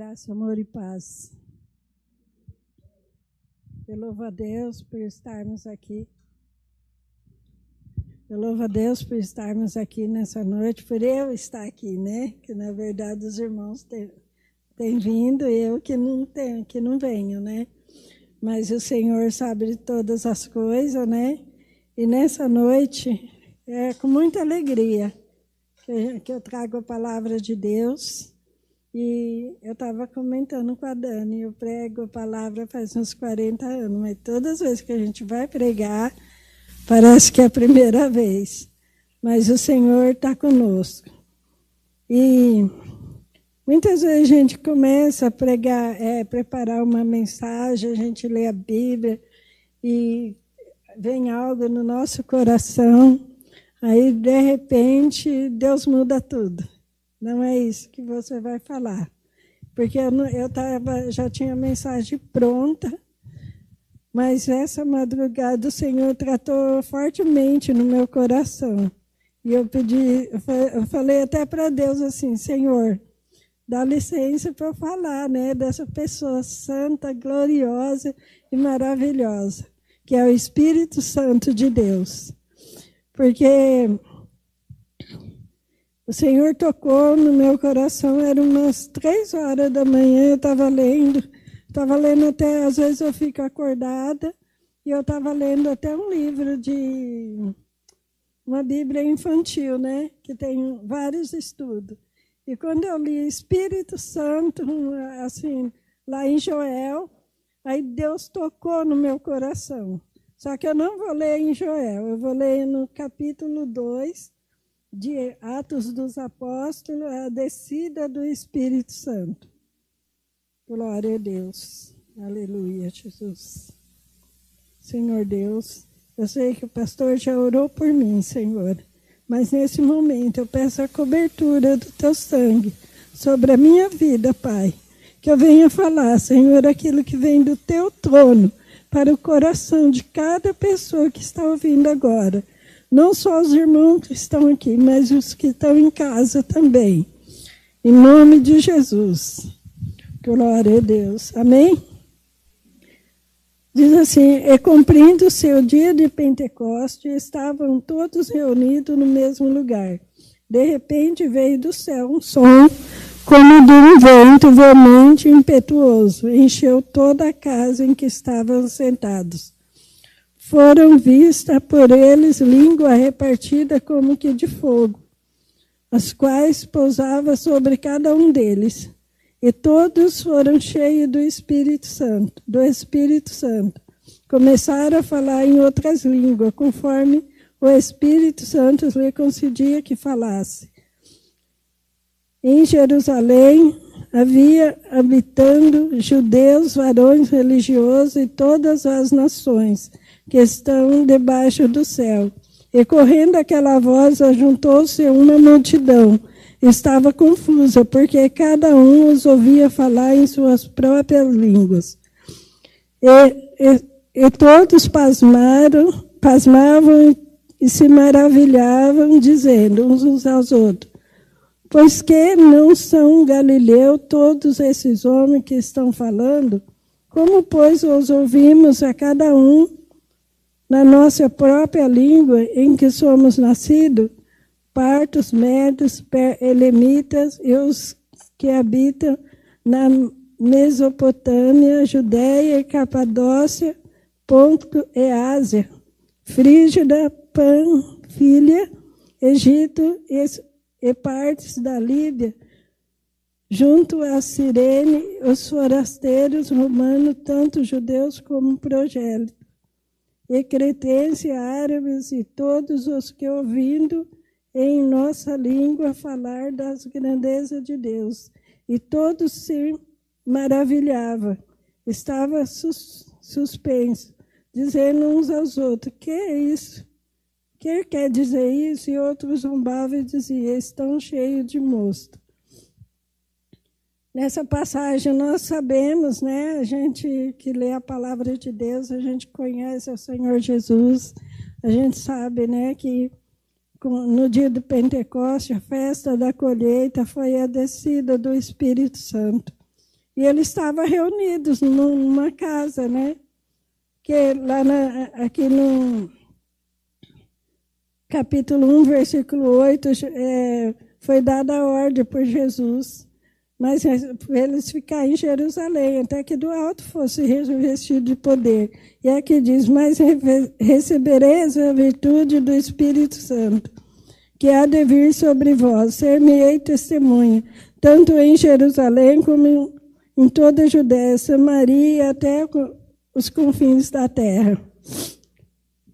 Graça, amor e paz. Eu louvo a Deus por estarmos aqui. Eu louvo a Deus por estarmos aqui nessa noite, por eu estar aqui, né? Que na verdade os irmãos têm, têm vindo e eu que não tenho, que não venho, né? Mas o Senhor sabe de todas as coisas, né? E nessa noite é com muita alegria que eu trago a palavra de Deus e eu estava comentando com a Dani, eu prego a palavra faz uns 40 anos, mas todas as vezes que a gente vai pregar, parece que é a primeira vez. Mas o Senhor está conosco. E muitas vezes a gente começa a pregar, é, preparar uma mensagem, a gente lê a Bíblia e vem algo no nosso coração, aí de repente Deus muda tudo. Não é isso que você vai falar. Porque eu, eu tava, já tinha a mensagem pronta, mas essa madrugada o Senhor tratou fortemente no meu coração. E eu pedi, eu falei até para Deus assim, Senhor, dá licença para eu falar, né, dessa pessoa santa, gloriosa e maravilhosa, que é o Espírito Santo de Deus. Porque o Senhor tocou no meu coração, era umas três horas da manhã, eu estava lendo, estava lendo até, às vezes eu fico acordada, e eu estava lendo até um livro de uma Bíblia infantil, né? Que tem vários estudos. E quando eu li Espírito Santo, assim, lá em Joel, aí Deus tocou no meu coração. Só que eu não vou ler em Joel, eu vou ler no capítulo 2, de Atos dos Apóstolos, a descida do Espírito Santo. Glória a Deus. Aleluia, Jesus. Senhor Deus, eu sei que o pastor já orou por mim, Senhor, mas nesse momento eu peço a cobertura do teu sangue sobre a minha vida, Pai. Que eu venha falar, Senhor, aquilo que vem do teu trono para o coração de cada pessoa que está ouvindo agora não só os irmãos que estão aqui, mas os que estão em casa também. Em nome de Jesus. Glória a Deus. Amém? Diz assim: E cumprindo o seu dia de Pentecoste, estavam todos reunidos no mesmo lugar. De repente veio do céu um som, como de um vento veemente e impetuoso, encheu toda a casa em que estavam sentados foram vistas por eles língua repartida como que de fogo, as quais pousava sobre cada um deles. E todos foram cheios do Espírito Santo, do Espírito Santo. Começaram a falar em outras línguas, conforme o Espírito Santo lhe concedia que falasse. Em Jerusalém havia habitando judeus, varões religiosos e todas as nações que estão debaixo do céu. E correndo aquela voz, ajuntou-se uma multidão. Estava confusa, porque cada um os ouvia falar em suas próprias línguas. E, e, e todos pasmaram, pasmavam e se maravilhavam, dizendo uns aos outros: Pois que não são Galileu todos esses homens que estão falando? Como, pois, os ouvimos a cada um na nossa própria língua em que somos nascidos, partos, médios, elemitas e os que habitam na Mesopotâmia, Judéia, Capadócia, Ponto e Ásia, Frígida, Panfilha, Egito e, e partes da Líbia, junto a Cirene, os forasteiros romanos, tanto judeus como progélitos e cretenses, árabes e todos os que ouvindo em nossa língua falar das grandezas de Deus. E todos se maravilhavam, estava sus, suspenso, dizendo uns aos outros: Que é isso? Quem quer dizer isso? E outros zombavam e diziam: Estão cheios de mosto. Nessa passagem nós sabemos, né, a gente que lê a palavra de Deus, a gente conhece o Senhor Jesus, a gente sabe, né, que no dia do Pentecoste, a festa da colheita foi a descida do Espírito Santo. E eles estavam reunidos numa casa, né? Que lá na, aqui no capítulo 1, versículo 8, é, foi dada a ordem por Jesus, mas eles ficarem em Jerusalém, até que do alto fosse revestido de poder. E aqui diz: Mas recebereis a virtude do Espírito Santo, que há de vir sobre vós, ser-me-ei testemunha, tanto em Jerusalém como em, em toda a Judéia, Samaria e até os confins da terra.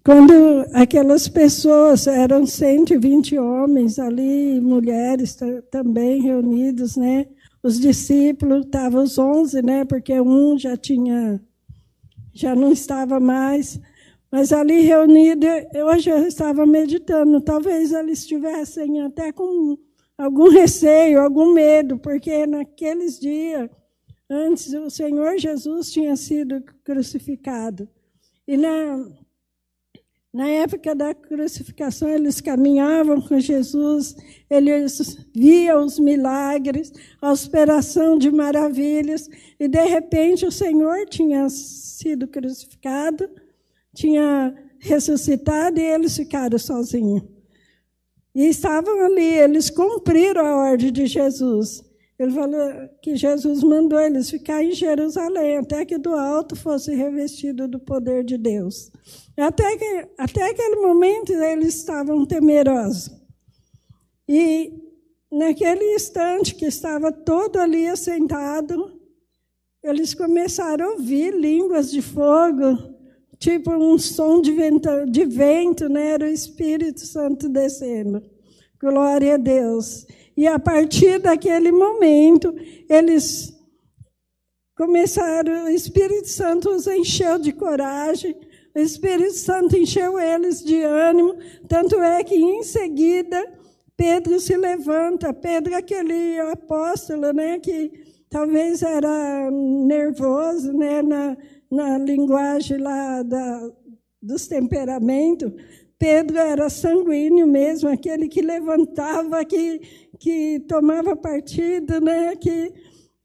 Quando aquelas pessoas, eram 120 homens ali, mulheres também reunidos, né? Os discípulos, estavam os 11, né? Porque um já tinha, já não estava mais. Mas ali reunido, hoje eu estava meditando, talvez eles estivessem até com algum receio, algum medo, porque naqueles dias, antes, o Senhor Jesus tinha sido crucificado. E na, na época da crucificação, eles caminhavam com Jesus, eles viam os milagres, a operação de maravilhas, e de repente o Senhor tinha sido crucificado, tinha ressuscitado e eles ficaram sozinhos. E estavam ali, eles cumpriram a ordem de Jesus. Ele falou que Jesus mandou eles ficar em Jerusalém, até que do alto fosse revestido do poder de Deus. Até, que, até aquele momento eles estavam temerosos. E naquele instante que estava todo ali assentado, eles começaram a ouvir línguas de fogo, tipo um som de vento, de vento né? era o Espírito Santo descendo. Glória a Deus. E a partir daquele momento, eles começaram, o Espírito Santo os encheu de coragem, o Espírito Santo encheu eles de ânimo, tanto é que em seguida Pedro se levanta. Pedro, aquele apóstolo, né, que talvez era nervoso, né, na, na linguagem lá da, dos temperamentos. Pedro era sanguíneo mesmo, aquele que levantava, que, que tomava partido, né, que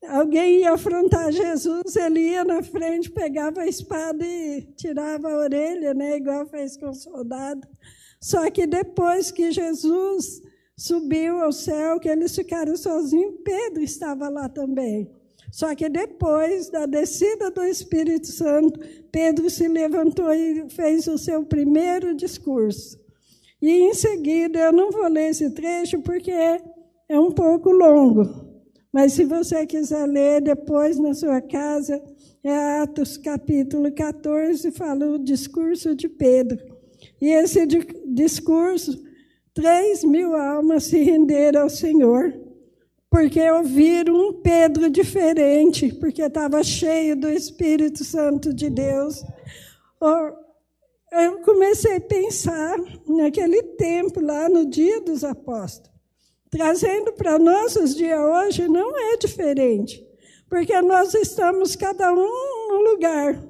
alguém ia afrontar Jesus, ele ia na frente, pegava a espada e tirava a orelha, né, igual fez com o soldado. Só que depois que Jesus subiu ao céu, que eles ficaram sozinhos, Pedro estava lá também. Só que depois da descida do Espírito Santo, Pedro se levantou e fez o seu primeiro discurso. E em seguida, eu não vou ler esse trecho porque é um pouco longo, mas se você quiser ler depois na sua casa, é Atos capítulo 14, fala o discurso de Pedro. E esse discurso, três mil almas se renderam ao Senhor, porque ouviram um Pedro diferente, porque estava cheio do Espírito Santo de Deus. Eu comecei a pensar naquele tempo, lá no dia dos apóstolos trazendo para nossos dias hoje, não é diferente. Porque nós estamos cada um no lugar.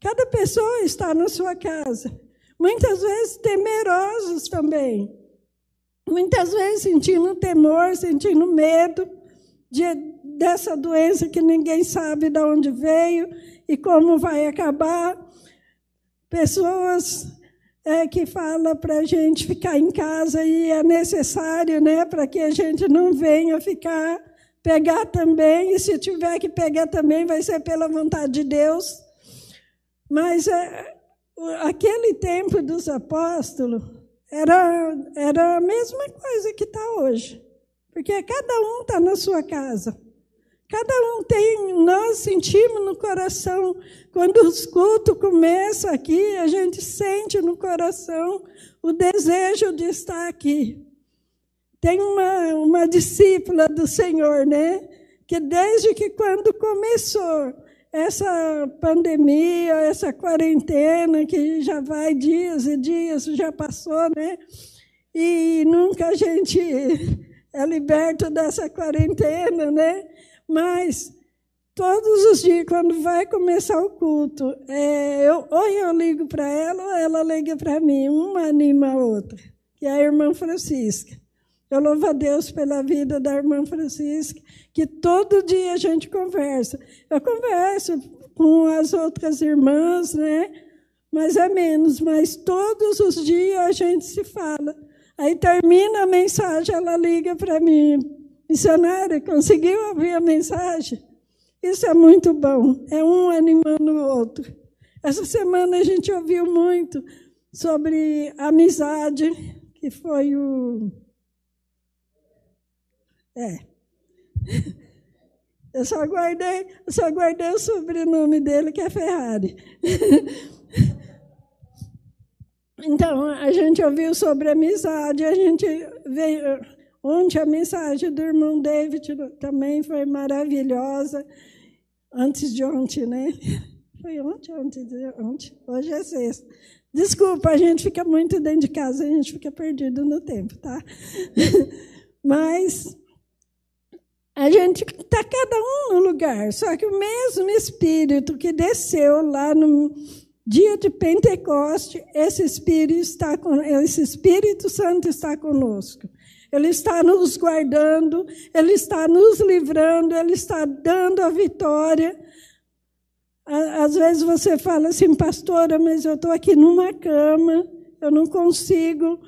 Cada pessoa está na sua casa. Muitas vezes temerosos também. Muitas vezes sentindo temor, sentindo medo de, dessa doença que ninguém sabe de onde veio e como vai acabar. Pessoas é, que fala para a gente ficar em casa e é necessário, né, para que a gente não venha ficar, pegar também, e se tiver que pegar também, vai ser pela vontade de Deus. Mas é, aquele tempo dos apóstolos era, era a mesma coisa que está hoje, porque cada um está na sua casa. Cada um tem, nós sentimos no coração, quando os cultos começam aqui, a gente sente no coração o desejo de estar aqui. Tem uma, uma discípula do Senhor, né? Que desde que quando começou essa pandemia, essa quarentena, que já vai dias e dias, já passou, né? E nunca a gente é liberto dessa quarentena, né? Mas todos os dias, quando vai começar o culto, é, eu, ou eu ligo para ela ou ela liga para mim, uma anima a outra, que é a irmã Francisca. Eu louvo a Deus pela vida da irmã Francisca, que todo dia a gente conversa. Eu converso com as outras irmãs, né? Mas é menos, mas todos os dias a gente se fala. Aí termina a mensagem, ela liga para mim, missionária, conseguiu ouvir a mensagem? Isso é muito bom, é um animando o outro. Essa semana a gente ouviu muito sobre amizade, que foi o. É. Eu só guardei, só guardei o sobrenome dele, que é Ferrari. Então, a gente ouviu sobre amizade, a gente veio. Ontem a mensagem do irmão David também foi maravilhosa. Antes de ontem, né? Foi ontem, ontem, ontem. Hoje é sexta. Desculpa, a gente fica muito dentro de casa, a gente fica perdido no tempo, tá? Mas a gente está cada um no lugar, só que o mesmo Espírito que desceu lá no dia de Pentecoste, esse Espírito, está, esse Espírito Santo está conosco. Ele está nos guardando, Ele está nos livrando, Ele está dando a vitória. Às vezes você fala assim, pastora, mas eu estou aqui numa cama, eu não consigo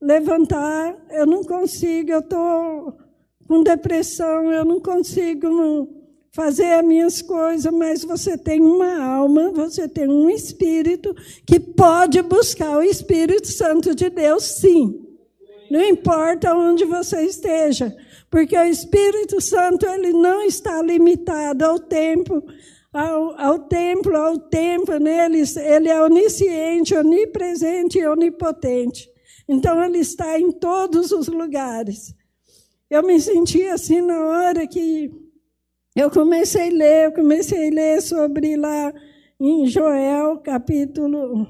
levantar, eu não consigo, eu estou com depressão, eu não consigo fazer as minhas coisas, mas você tem uma alma, você tem um espírito que pode buscar o Espírito Santo de Deus, sim. Não importa onde você esteja, porque o Espírito Santo ele não está limitado ao tempo, ao, ao templo, ao tempo, né? ele, ele é onisciente, onipresente e onipotente. Então, ele está em todos os lugares. Eu me senti assim na hora que eu comecei a ler, eu comecei a ler sobre lá em Joel, capítulo.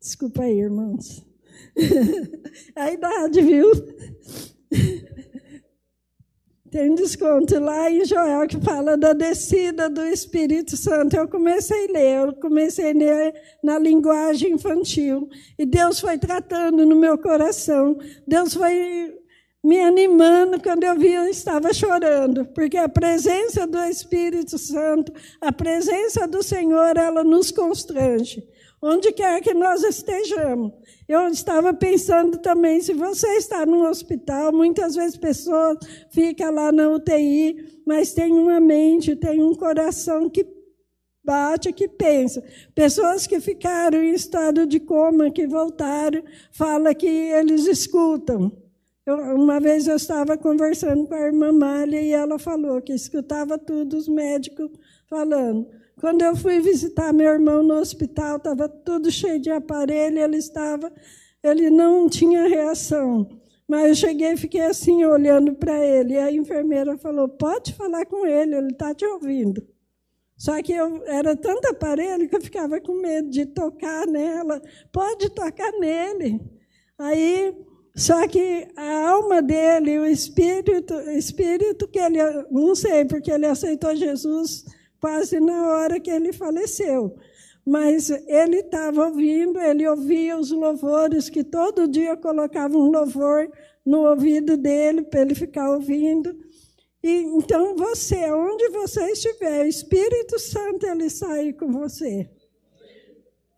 Desculpa aí, irmãos. a idade, viu? Tem um desconto lá em Joel que fala da descida do Espírito Santo. Eu comecei a ler, eu comecei a ler na linguagem infantil. E Deus foi tratando no meu coração. Deus foi me animando quando eu vi eu estava chorando, porque a presença do Espírito Santo, a presença do Senhor, ela nos constrange, onde quer que nós estejamos. Eu estava pensando também, se você está num hospital, muitas vezes pessoas ficam lá na UTI, mas tem uma mente, tem um coração que bate, que pensa. Pessoas que ficaram em estado de coma, que voltaram, fala que eles escutam. Eu, uma vez eu estava conversando com a irmã Mália e ela falou que escutava tudo os médicos falando. Quando eu fui visitar meu irmão no hospital, estava tudo cheio de aparelho, ele estava, ele não tinha reação. Mas eu cheguei e fiquei assim, olhando para ele. E a enfermeira falou: pode falar com ele, ele está te ouvindo. Só que eu era tanto aparelho que eu ficava com medo de tocar nela. Pode tocar nele. Aí só que a alma dele, o espírito, espírito que ele, não sei, porque ele aceitou Jesus quase na hora que ele faleceu. Mas ele estava ouvindo, ele ouvia os louvores, que todo dia colocavam um louvor no ouvido dele para ele ficar ouvindo. E, então você, onde você estiver, o Espírito Santo ele sai com você.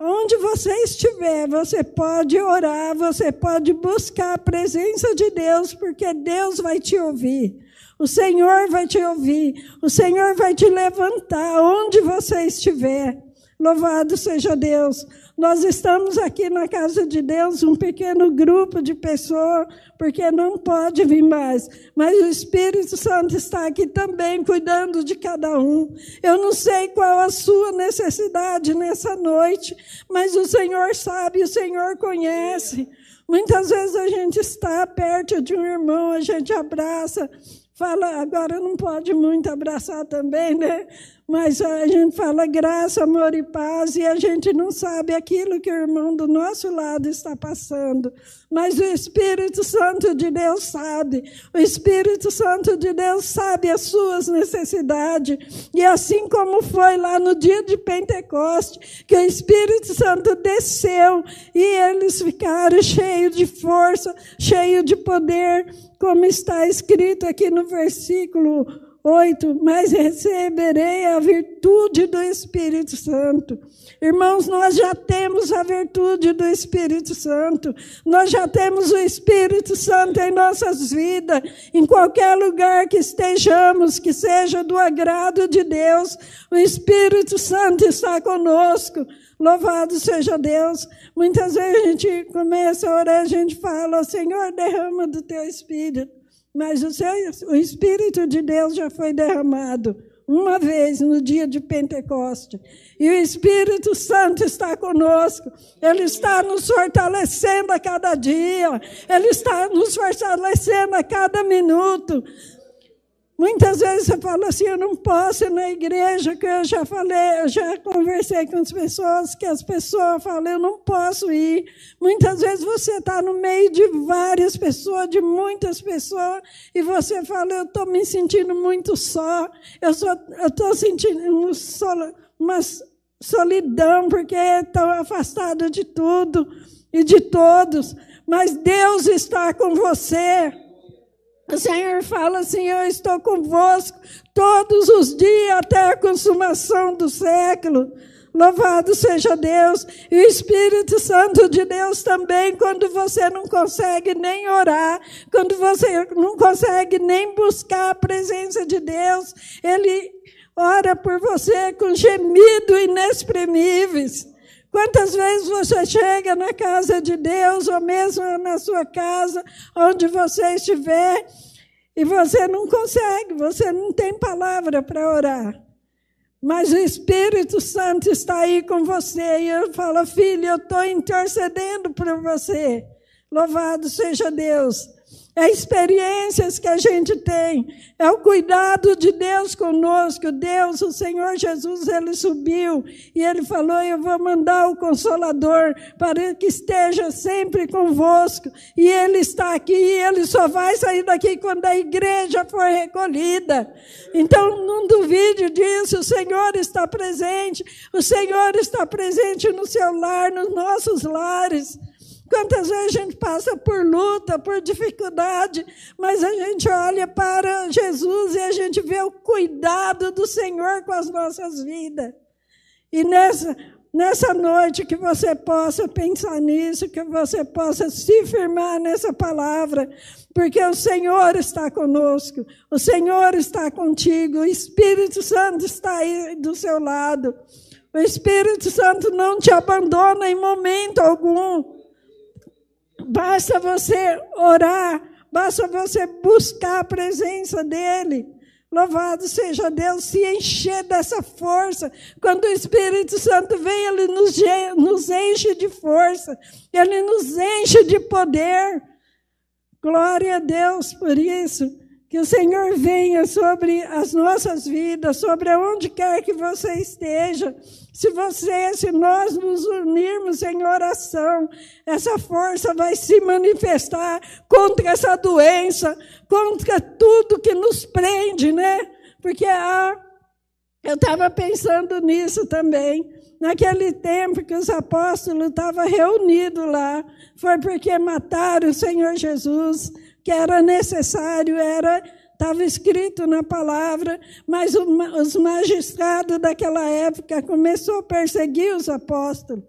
Onde você estiver, você pode orar, você pode buscar a presença de Deus, porque Deus vai te ouvir. O Senhor vai te ouvir, o Senhor vai te levantar onde você estiver. Louvado seja Deus. Nós estamos aqui na casa de Deus, um pequeno grupo de pessoas, porque não pode vir mais. Mas o Espírito Santo está aqui também, cuidando de cada um. Eu não sei qual a sua necessidade nessa noite, mas o Senhor sabe, o Senhor conhece. Muitas vezes a gente está perto de um irmão, a gente abraça, fala, agora não pode muito abraçar também, né? Mas a gente fala graça, amor e paz, e a gente não sabe aquilo que o irmão do nosso lado está passando. Mas o Espírito Santo de Deus sabe. O Espírito Santo de Deus sabe as suas necessidades. E assim como foi lá no dia de Pentecoste, que o Espírito Santo desceu e eles ficaram cheios de força, cheios de poder, como está escrito aqui no versículo 8, mas receberei a virtude do Espírito Santo. Irmãos, nós já temos a virtude do Espírito Santo. Nós já temos o Espírito Santo em nossas vidas. Em qualquer lugar que estejamos, que seja do agrado de Deus, o Espírito Santo está conosco. Louvado seja Deus. Muitas vezes a gente começa a orar, a gente fala, Senhor, derrama do teu Espírito. Mas o, seu, o Espírito de Deus já foi derramado uma vez no dia de Pentecoste. E o Espírito Santo está conosco. Ele está nos fortalecendo a cada dia. Ele está nos fortalecendo a cada minuto. Muitas vezes você fala assim, eu não posso ir na igreja, que eu já falei, eu já conversei com as pessoas, que as pessoas falam, eu não posso ir. Muitas vezes você está no meio de várias pessoas, de muitas pessoas, e você fala, eu estou me sentindo muito só, eu estou sentindo uma solidão, porque estou afastado de tudo e de todos. Mas Deus está com você. O Senhor fala assim: Eu estou convosco todos os dias até a consumação do século. Louvado seja Deus. E o Espírito Santo de Deus também, quando você não consegue nem orar, quando você não consegue nem buscar a presença de Deus, Ele ora por você com gemido inexprimíveis. Quantas vezes você chega na casa de Deus, ou mesmo na sua casa, onde você estiver, e você não consegue, você não tem palavra para orar. Mas o Espírito Santo está aí com você, e eu falo, filho, eu estou intercedendo por você. Louvado seja Deus é experiências que a gente tem, é o cuidado de Deus conosco. Deus, o Senhor Jesus, ele subiu e ele falou: Eu vou mandar o Consolador para que esteja sempre convosco. E ele está aqui, e ele só vai sair daqui quando a igreja for recolhida. Então, não duvide disso, o Senhor está presente, o Senhor está presente no seu lar, nos nossos lares. Quantas vezes a gente passa por luta, por dificuldade, mas a gente olha para Jesus e a gente vê o cuidado do Senhor com as nossas vidas. E nessa, nessa noite que você possa pensar nisso, que você possa se firmar nessa palavra, porque o Senhor está conosco, o Senhor está contigo, o Espírito Santo está aí do seu lado. O Espírito Santo não te abandona em momento algum. Basta você orar, basta você buscar a presença dEle. Louvado seja Deus, se encher dessa força. Quando o Espírito Santo vem, ele nos, nos enche de força, ele nos enche de poder. Glória a Deus por isso. Que o Senhor venha sobre as nossas vidas, sobre onde quer que você esteja. Se você, se nós nos unirmos em oração, essa força vai se manifestar contra essa doença, contra tudo que nos prende, né? Porque ah, eu estava pensando nisso também. Naquele tempo que os apóstolos estavam reunidos lá, foi porque mataram o Senhor Jesus que era necessário, era estava escrito na palavra, mas os magistrados daquela época começou a perseguir os apóstolos.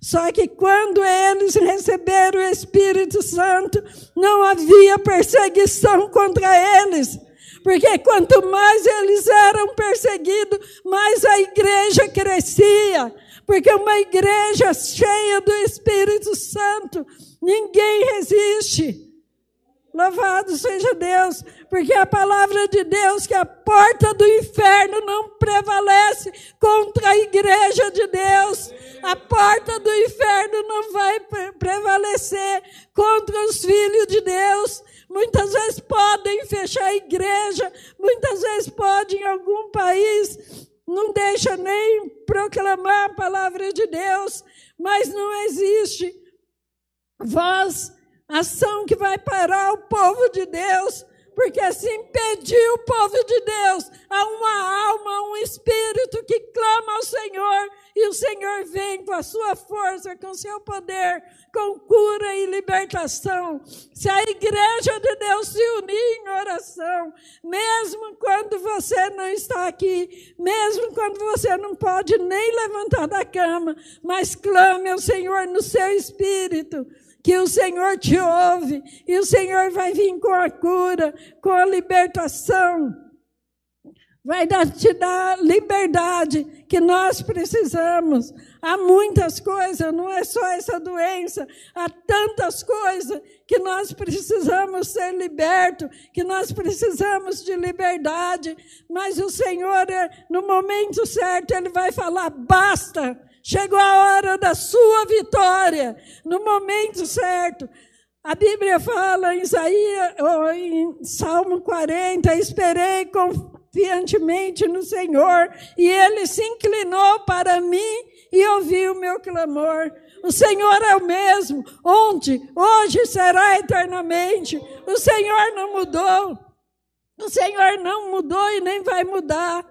Só que quando eles receberam o Espírito Santo, não havia perseguição contra eles. Porque quanto mais eles eram perseguidos, mais a igreja crescia. Porque uma igreja cheia do Espírito Santo, ninguém resiste. Louvado seja Deus, porque a palavra de Deus que a porta do inferno não prevalece contra a igreja de Deus. A porta do inferno não vai prevalecer contra os filhos de Deus. Muitas vezes podem fechar a igreja, muitas vezes podem em algum país não deixa nem proclamar a palavra de Deus, mas não existe voz, ação que vai parar o povo de Deus porque assim impediu o povo de Deus a uma alma, um espírito que clama ao Senhor, e o Senhor vem com a sua força, com o seu poder, com cura e libertação. Se a igreja de Deus se unir em oração, mesmo quando você não está aqui, mesmo quando você não pode nem levantar da cama, mas clame ao Senhor no seu espírito que o Senhor te ouve e o Senhor vai vir com a cura, com a libertação. Vai dar, te dar liberdade que nós precisamos. Há muitas coisas, não é só essa doença, há tantas coisas que nós precisamos ser libertos, que nós precisamos de liberdade. Mas o Senhor, no momento certo, Ele vai falar: basta, Chegou a hora da sua vitória, no momento certo. A Bíblia fala em Isaías, em Salmo 40, esperei confiantemente no Senhor, e ele se inclinou para mim e ouviu o meu clamor. O Senhor é o mesmo, onde, hoje será eternamente. O Senhor não mudou. O Senhor não mudou e nem vai mudar.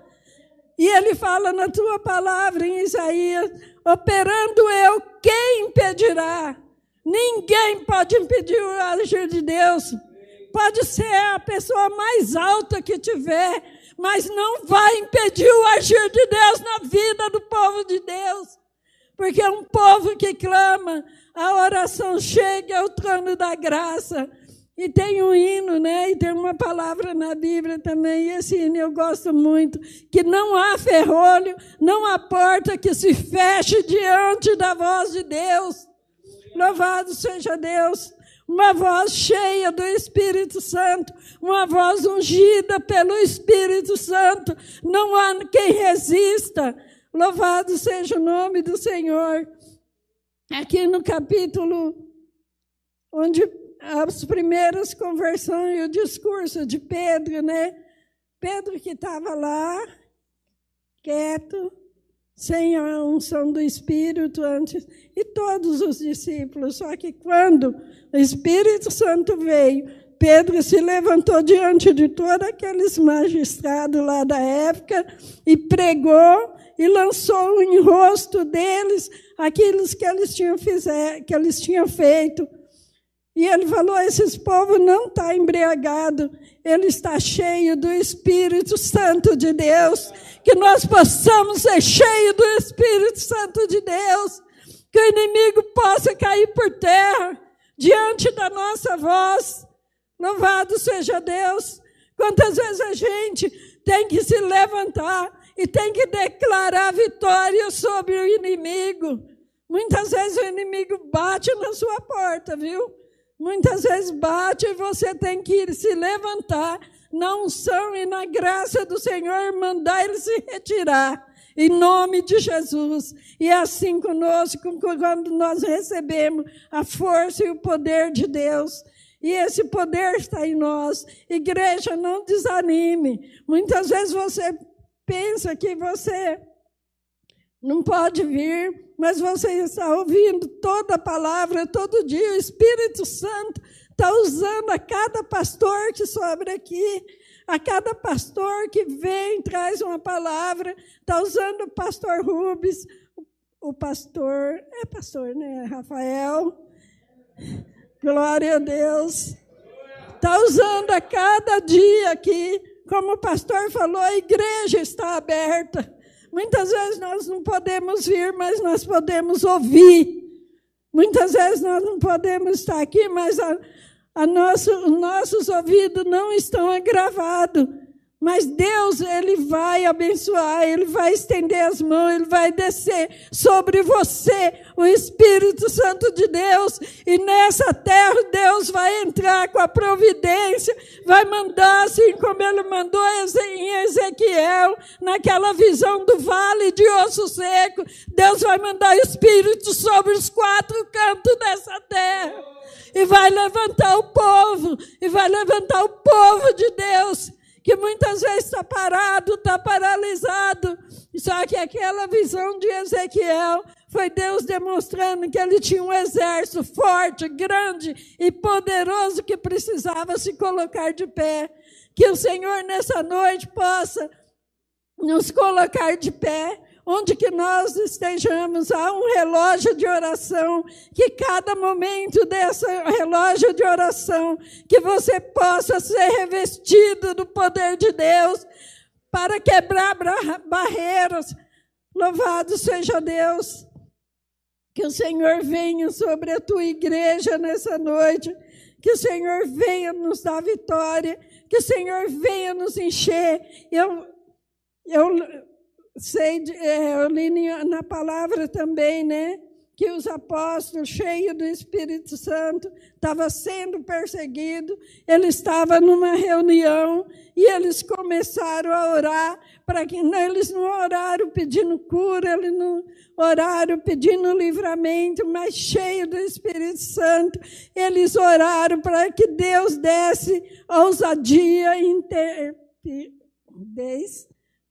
E ele fala na tua palavra em Isaías: operando eu, quem impedirá? Ninguém pode impedir o agir de Deus. Pode ser a pessoa mais alta que tiver, mas não vai impedir o agir de Deus na vida do povo de Deus. Porque é um povo que clama, a oração chega ao trono da graça. E tem um hino, né? E tem uma palavra na Bíblia também, e esse hino eu gosto muito, que não há ferrolho, não há porta que se feche diante da voz de Deus. Louvado seja Deus. Uma voz cheia do Espírito Santo, uma voz ungida pelo Espírito Santo. Não há quem resista. Louvado seja o nome do Senhor. Aqui no capítulo onde as primeiras conversões e o discurso de Pedro, né? Pedro que estava lá, quieto, sem a unção do Espírito antes, e todos os discípulos. Só que quando o Espírito Santo veio, Pedro se levantou diante de todos aqueles magistrados lá da época e pregou e lançou em rosto deles aquilo que eles tinham, fizer, que eles tinham feito. E ele falou: esse povo não está embriagado, ele está cheio do Espírito Santo de Deus. Que nós possamos ser cheios do Espírito Santo de Deus. Que o inimigo possa cair por terra diante da nossa voz. Louvado seja Deus. Quantas vezes a gente tem que se levantar e tem que declarar vitória sobre o inimigo. Muitas vezes o inimigo bate na sua porta, viu? Muitas vezes bate e você tem que se levantar na unção e na graça do Senhor, mandar ele se retirar. Em nome de Jesus. E é assim conosco, quando nós recebemos a força e o poder de Deus. E esse poder está em nós. Igreja, não desanime. Muitas vezes você pensa que você não pode vir, mas você está ouvindo toda a palavra, todo dia. O Espírito Santo está usando a cada pastor que sobra aqui, a cada pastor que vem, traz uma palavra. Está usando o pastor Rubens, o pastor, é pastor, né? Rafael. Glória a Deus. Está usando a cada dia aqui. Como o pastor falou, a igreja está aberta. Muitas vezes nós não podemos vir, mas nós podemos ouvir. Muitas vezes nós não podemos estar aqui, mas a, a nosso, nossos ouvidos não estão agravados. Mas Deus, Ele vai abençoar, Ele vai estender as mãos, Ele vai descer sobre você o Espírito Santo de Deus. E nessa terra, Deus vai entrar com a providência, vai mandar, assim como Ele mandou em Ezequiel, naquela visão do vale de osso seco. Deus vai mandar o Espírito sobre os quatro cantos dessa terra. E vai levantar o povo, e vai levantar o povo de Deus que muitas vezes está parado, está paralisado. Só que aquela visão de Ezequiel foi Deus demonstrando que ele tinha um exército forte, grande e poderoso que precisava se colocar de pé. Que o Senhor nessa noite possa nos colocar de pé, onde que nós estejamos, há um relógio de oração, que cada momento desse relógio de oração, que você possa ser revestido do poder de Deus para quebrar barreiras. Louvado seja Deus. Que o Senhor venha sobre a tua igreja nessa noite. Que o Senhor venha nos dar vitória. Que o Senhor venha nos encher. Eu, eu sei, é, eu li na palavra também, né? que os apóstolos, cheios do Espírito Santo, estavam sendo perseguidos. Ele estava numa reunião e eles começaram a orar para que não, eles não oraram pedindo cura, eles não oraram pedindo livramento, mas cheio do Espírito Santo, eles oraram para que Deus desse ousadia e interpidez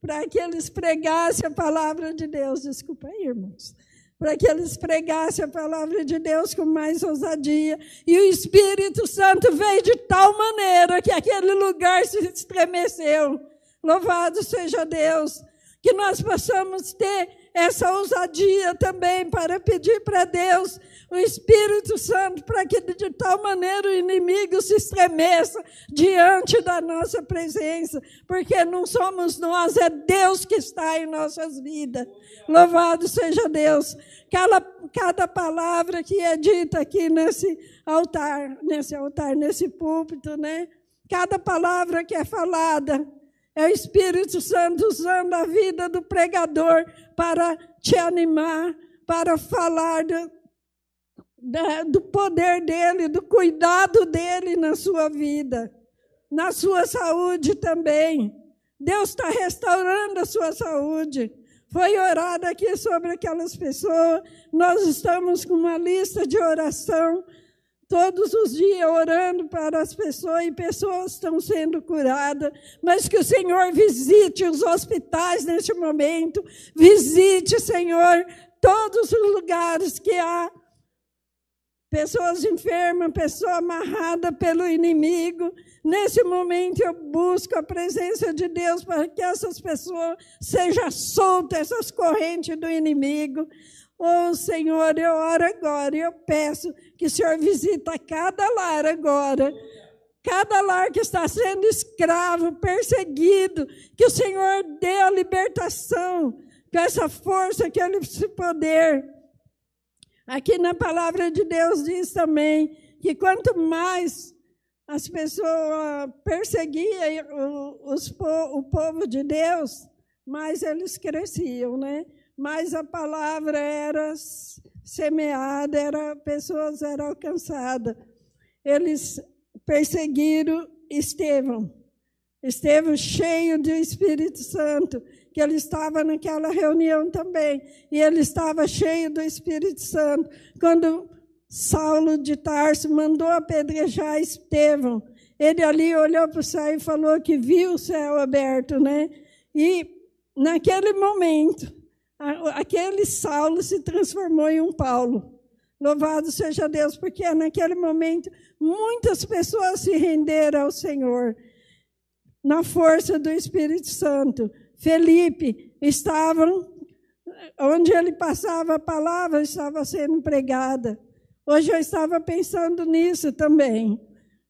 para que eles pregassem a palavra de Deus. Desculpa aí, irmãos para que eles pregassem a palavra de Deus com mais ousadia. E o Espírito Santo veio de tal maneira que aquele lugar se estremeceu. Louvado seja Deus. Que nós possamos ter essa ousadia também para pedir para Deus o Espírito Santo para que de tal maneira o inimigo se estremeça diante da nossa presença, porque não somos nós, é Deus que está em nossas vidas. Louvado seja Deus. Cada, cada palavra que é dita aqui nesse altar, nesse altar, nesse púlpito, né? Cada palavra que é falada, é o Espírito Santo usando a vida do pregador para te animar, para falar do, do poder dele, do cuidado dele na sua vida, na sua saúde também. Deus está restaurando a sua saúde. Foi orado aqui sobre aquelas pessoas. Nós estamos com uma lista de oração todos os dias orando para as pessoas e pessoas estão sendo curadas, mas que o Senhor visite os hospitais neste momento, visite, Senhor, todos os lugares que há pessoas enfermas, pessoa amarrada pelo inimigo. Nesse momento eu busco a presença de Deus para que essas pessoas sejam soltas, essas correntes do inimigo. Oh Senhor, eu oro agora eu peço que o Senhor visita cada lar agora. Cada lar que está sendo escravo, perseguido, que o Senhor dê a libertação com essa força, ele esse poder. Aqui na palavra de Deus diz também que quanto mais as pessoas perseguiam os, o povo de Deus, mais eles cresciam, né? Mais a palavra era semeada, era, pessoas eram alcançadas. Eles perseguiram Estevão. Estevão cheio do Espírito Santo, que ele estava naquela reunião também, e ele estava cheio do Espírito Santo. Quando Saulo de Tarso mandou apedrejar Estevão, ele ali olhou para o céu e falou que viu o céu aberto, né? E naquele momento, aquele Saulo se transformou em um Paulo. Louvado seja Deus, porque naquele momento muitas pessoas se renderam ao Senhor na força do Espírito Santo. Felipe estava onde ele passava a palavra estava sendo pregada. Hoje eu estava pensando nisso também.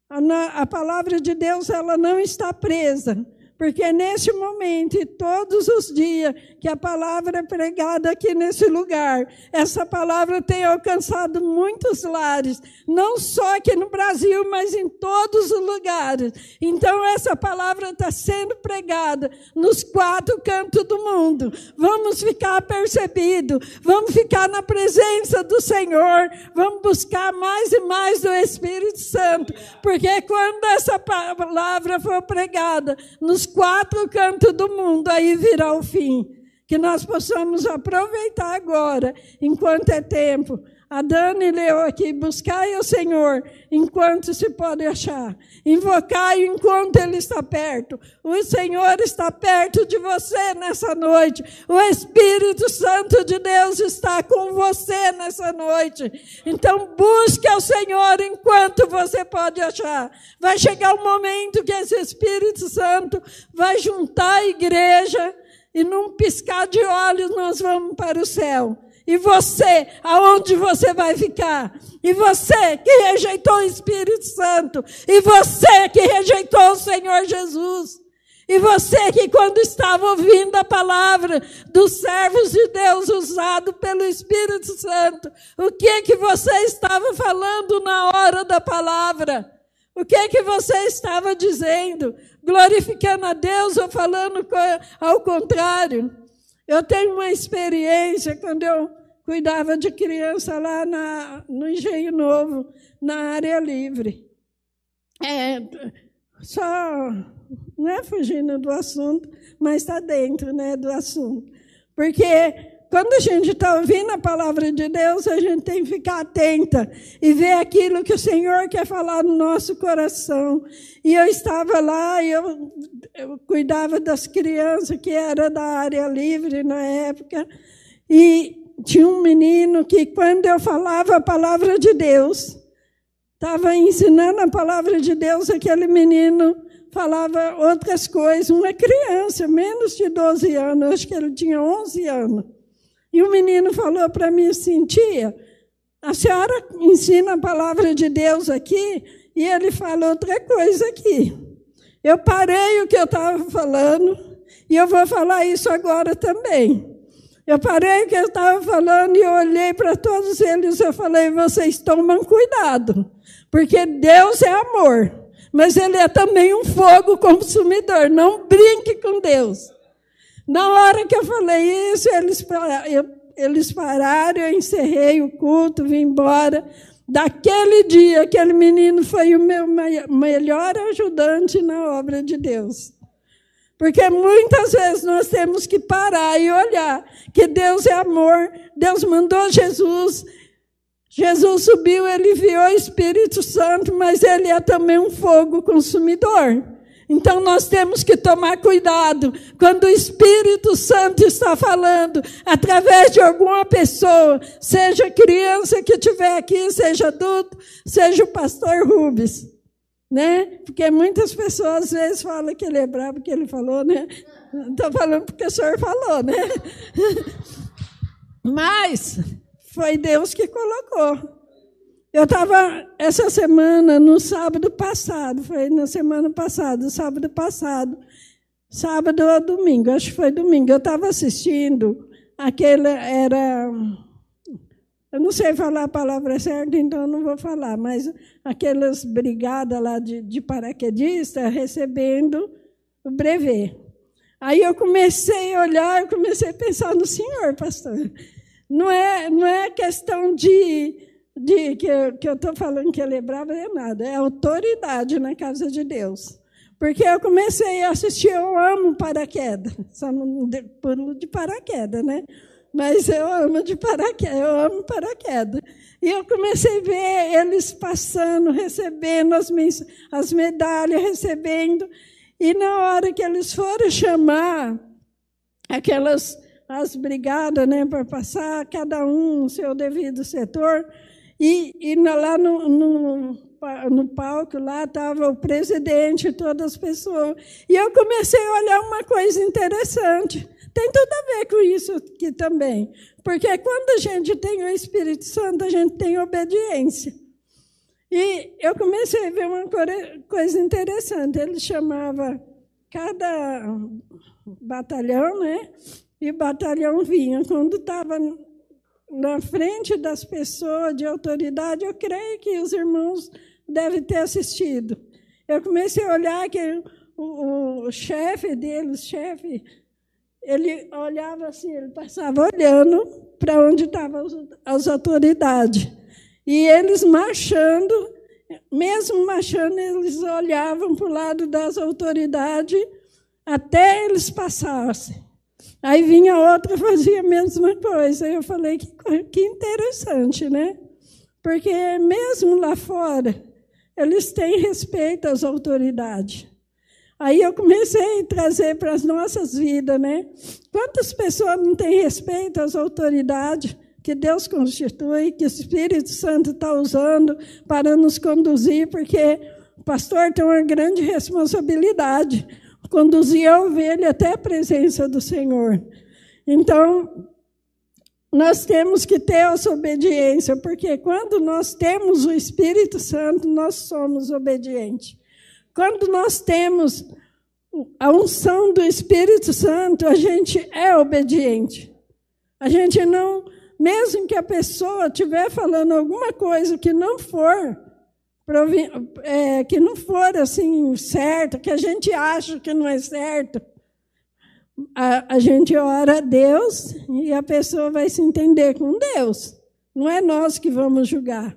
A, a palavra de Deus ela não está presa porque neste momento e todos os dias que a palavra é pregada aqui nesse lugar, essa palavra tem alcançado muitos lares, não só aqui no Brasil, mas em todos os lugares. Então, essa palavra está sendo pregada nos quatro cantos do mundo. Vamos ficar percebidos, vamos ficar na presença do Senhor, vamos buscar mais e mais do Espírito Santo, porque quando essa palavra for pregada nos quatro cantos do mundo, aí virá o fim. Que nós possamos aproveitar agora, enquanto é tempo, A Dani leu aqui: buscai o Senhor enquanto se pode achar, invocai enquanto Ele está perto. O Senhor está perto de você nessa noite. O Espírito Santo de Deus está com você nessa noite. Então, busque o Senhor enquanto você pode achar. Vai chegar um momento que esse Espírito Santo vai juntar a igreja e num piscar de olhos nós vamos para o céu. E você, aonde você vai ficar? E você que rejeitou o Espírito Santo? E você que rejeitou o Senhor Jesus? E você que quando estava ouvindo a palavra dos servos de Deus usado pelo Espírito Santo, o que que você estava falando na hora da palavra? O que que você estava dizendo? glorificando a Deus ou falando ao contrário. Eu tenho uma experiência quando eu cuidava de criança lá na, no Engenho Novo, na área livre. É, só, não é fugindo do assunto, mas está dentro né, do assunto. Porque quando a gente está ouvindo a palavra de Deus, a gente tem que ficar atenta e ver aquilo que o Senhor quer falar no nosso coração. E eu estava lá, e eu, eu cuidava das crianças que era da área livre na época, e tinha um menino que, quando eu falava a palavra de Deus, estava ensinando a palavra de Deus, aquele menino falava outras coisas, uma criança, menos de 12 anos, acho que ele tinha 11 anos. E o menino falou para mim assim, tia, a senhora ensina a palavra de Deus aqui e ele falou outra coisa aqui. Eu parei o que eu estava falando e eu vou falar isso agora também. Eu parei o que eu estava falando e olhei para todos eles eu falei, vocês tomam cuidado, porque Deus é amor, mas Ele é também um fogo consumidor. Não brinque com Deus. Na hora que eu falei isso, eles, eu, eles pararam, eu encerrei o culto, vim embora. Daquele dia, aquele menino foi o meu melhor ajudante na obra de Deus. Porque muitas vezes nós temos que parar e olhar que Deus é amor, Deus mandou Jesus, Jesus subiu, ele viu o Espírito Santo, mas ele é também um fogo consumidor. Então nós temos que tomar cuidado quando o Espírito Santo está falando através de alguma pessoa, seja criança que estiver aqui, seja adulto, seja o pastor Rubens, né? Porque muitas pessoas às vezes falam que ele é bravo porque ele falou, né? Estou falando porque o senhor falou, né? Mas foi Deus que colocou. Eu estava essa semana, no sábado passado, foi na semana passada, sábado passado, sábado ou domingo, acho que foi domingo, eu estava assistindo, aquele era. Eu não sei falar a palavra certa, então não vou falar, mas aquelas brigadas lá de, de paraquedista recebendo o brevet. Aí eu comecei a olhar, eu comecei a pensar no senhor, pastor. Não é, não é questão de de que, que eu estou falando que ele é bravo é nada, é autoridade na casa de Deus. Porque eu comecei a assistir, eu amo paraquedas, só não pulo de paraquedas, né? Mas eu amo de paraquedas, eu amo paraquedas. E eu comecei a ver eles passando, recebendo as, as medalhas, recebendo. E na hora que eles foram chamar aquelas as brigadas né, para passar, cada um no seu devido setor, e, e lá no, no, no palco, lá estava o presidente, todas as pessoas. E eu comecei a olhar uma coisa interessante. Tem tudo a ver com isso aqui também. Porque quando a gente tem o Espírito Santo, a gente tem obediência. E eu comecei a ver uma coisa interessante. Ele chamava cada batalhão, né? E batalhão vinha. Quando estava na frente das pessoas de autoridade, eu creio que os irmãos devem ter assistido. Eu comecei a olhar que o, o chefe deles, chefe, ele olhava assim, ele passava olhando para onde estavam as autoridades. E eles marchando, mesmo marchando, eles olhavam para o lado das autoridades até eles passassem. Aí vinha outra fazia a mesma coisa. Eu falei que, que interessante, né? Porque mesmo lá fora, eles têm respeito às autoridades. Aí eu comecei a trazer para as nossas vidas, né? Quantas pessoas não têm respeito às autoridades que Deus constitui, que o Espírito Santo está usando para nos conduzir, porque o pastor tem uma grande responsabilidade conduzir a ovelha até a presença do Senhor. Então, nós temos que ter essa obediência, porque quando nós temos o Espírito Santo, nós somos obedientes. Quando nós temos a unção do Espírito Santo, a gente é obediente. A gente não, mesmo que a pessoa estiver falando alguma coisa que não for, é, que não for assim certo, que a gente acha que não é certo, a, a gente ora a Deus e a pessoa vai se entender com Deus. Não é nós que vamos julgar.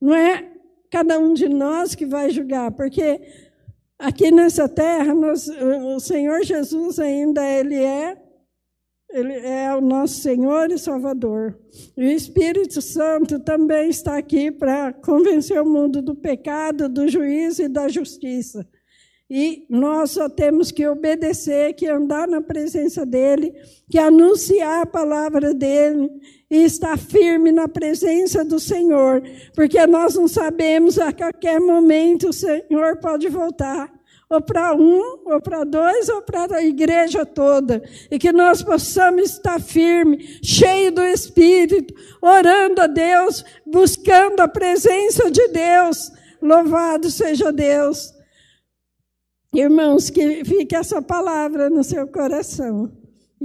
Não é cada um de nós que vai julgar, porque aqui nessa terra nós, o Senhor Jesus ainda ele é ele é o nosso Senhor e Salvador. E o Espírito Santo também está aqui para convencer o mundo do pecado, do juízo e da justiça. E nós só temos que obedecer, que andar na presença dele, que anunciar a palavra dele e estar firme na presença do Senhor, porque nós não sabemos a qualquer momento o Senhor pode voltar ou para um, ou para dois, ou para a igreja toda, e que nós possamos estar firmes, cheios do Espírito, orando a Deus, buscando a presença de Deus. Louvado seja Deus. Irmãos, que fique essa palavra no seu coração.